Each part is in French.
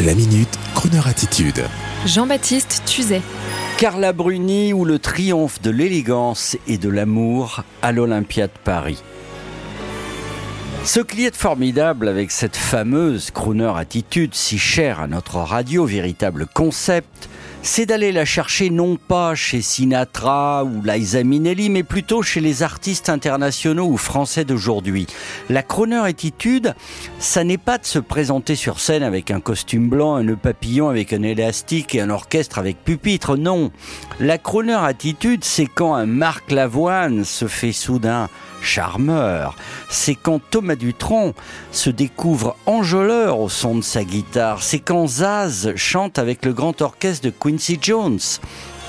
La minute, Kroneur attitude. Jean-Baptiste Tuzet. Carla Bruni ou le triomphe de l'élégance et de l'amour à l'Olympia de Paris. Ce qui est formidable avec cette fameuse crooner attitude si chère à notre radio, véritable concept, c'est d'aller la chercher non pas chez Sinatra ou Liza Minnelli, mais plutôt chez les artistes internationaux ou français d'aujourd'hui. La crooner attitude, ça n'est pas de se présenter sur scène avec un costume blanc, un nœud papillon avec un élastique et un orchestre avec pupitre, non. La crooner attitude, c'est quand un Marc Lavoine se fait soudain charmeur. C'est quand Thomas Dutronc se découvre enjôleur au son de sa guitare. C'est quand Zaz chante avec le grand orchestre de Jones.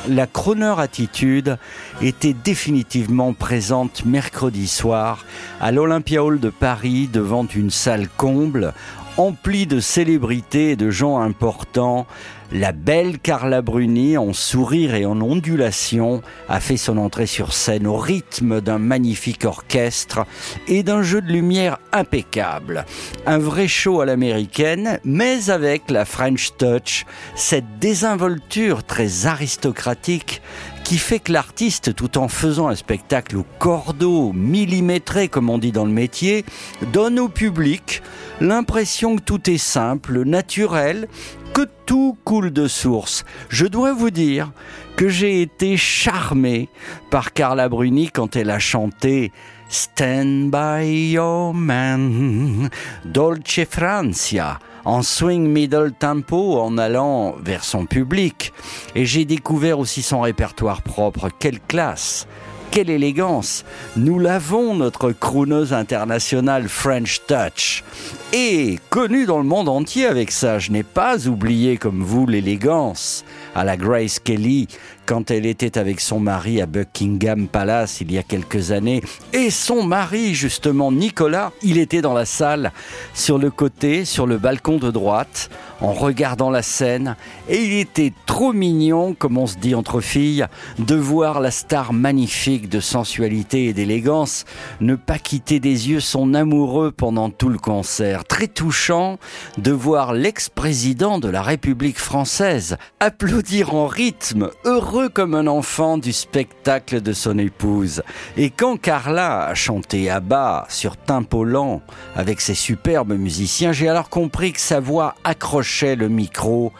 La Croner Attitude était définitivement présente mercredi soir à l'Olympia Hall de Paris devant une salle comble emplie de célébrités et de gens importants, la belle Carla Bruni, en sourire et en ondulation, a fait son entrée sur scène au rythme d'un magnifique orchestre et d'un jeu de lumière impeccable. Un vrai show à l'américaine, mais avec la French touch, cette désinvolture très aristocratique qui fait que l'artiste, tout en faisant un spectacle au cordeau, millimétré comme on dit dans le métier, donne au public l'impression que tout est simple, naturel, que tout coule de source. Je dois vous dire que j'ai été charmé par Carla Bruni quand elle a chanté Stand by your man, Dolce Francia en swing middle tempo en allant vers son public. Et j'ai découvert aussi son répertoire propre. Quelle classe! Quelle élégance Nous l'avons, notre crooneuse internationale French Touch. Et connue dans le monde entier avec ça, je n'ai pas oublié comme vous l'élégance à la Grace Kelly quand elle était avec son mari à Buckingham Palace il y a quelques années. Et son mari, justement, Nicolas, il était dans la salle, sur le côté, sur le balcon de droite, en regardant la scène. Et il était trop mignon, comme on se dit entre filles, de voir la star magnifique de sensualité et d'élégance ne pas quitter des yeux son amoureux pendant tout le concert. Très touchant de voir l'ex-président de la République française applaudir en rythme, heureux comme un enfant du spectacle de son épouse. Et quand Carla a chanté à bas sur tempo lent avec ses superbes musiciens, j'ai alors compris que sa voix accrochait le micro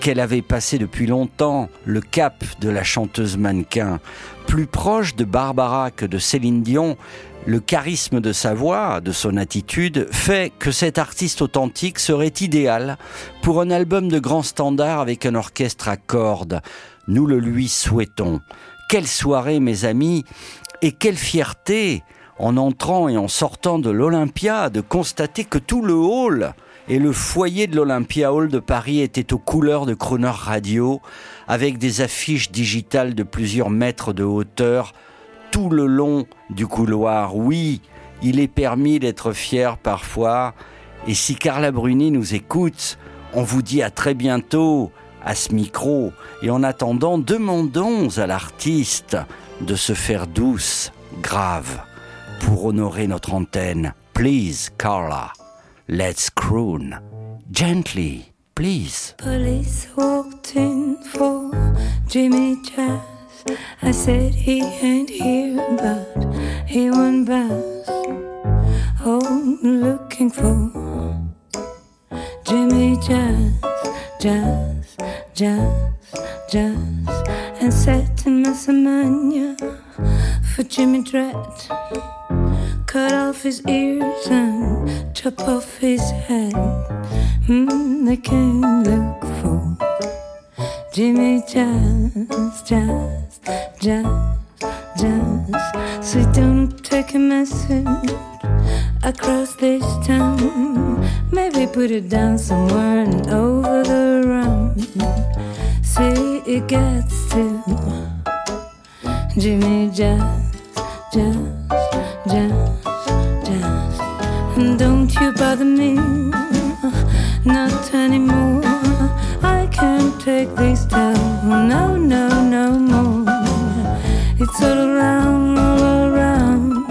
qu'elle avait passé depuis longtemps le cap de la chanteuse mannequin. Plus proche de Barbara que de Céline Dion, le charisme de sa voix, de son attitude, fait que cet artiste authentique serait idéal pour un album de grand standard avec un orchestre à cordes. Nous le lui souhaitons. Quelle soirée, mes amis, et quelle fierté, en entrant et en sortant de l'Olympia, de constater que tout le hall et le foyer de l'Olympia Hall de Paris était aux couleurs de Croner Radio, avec des affiches digitales de plusieurs mètres de hauteur tout le long du couloir. Oui, il est permis d'être fier parfois. Et si Carla Bruni nous écoute, on vous dit à très bientôt à ce micro. Et en attendant, demandons à l'artiste de se faire douce, grave, pour honorer notre antenne. Please, Carla, let's croon. Gently, please. Police walked in for Jimmy Jazz. I said he ain't here, but he went bounce. Oh, looking for Jimmy Jazz, Jazz, Jazz, Jazz, and set in Massamania for Jimmy Dread. Cut off his ears and chop off his head. Mm, they came look for Jimmy Jazz, Jazz, Jazz, Jazz. So don't take a message across this town. Maybe put it down somewhere and over the round. See, it gets to Jimmy Jazz, Jazz, Jazz, don't you bother me, not anymore. I can't take this down, no, no, no more. It's all around, all around.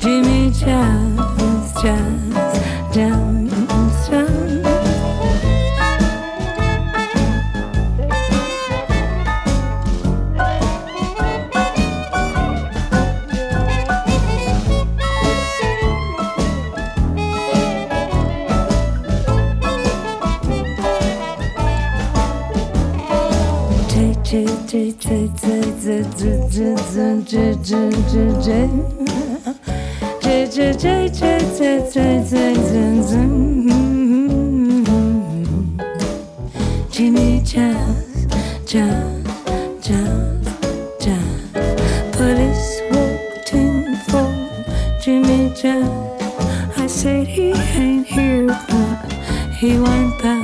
Jimmy Jazz, Jazz, Jazz. Jimmy Jazz, Jazz, Jazz, Jazz. Police walked in for Jimmy Jazz. I said he ain't here, but he went back.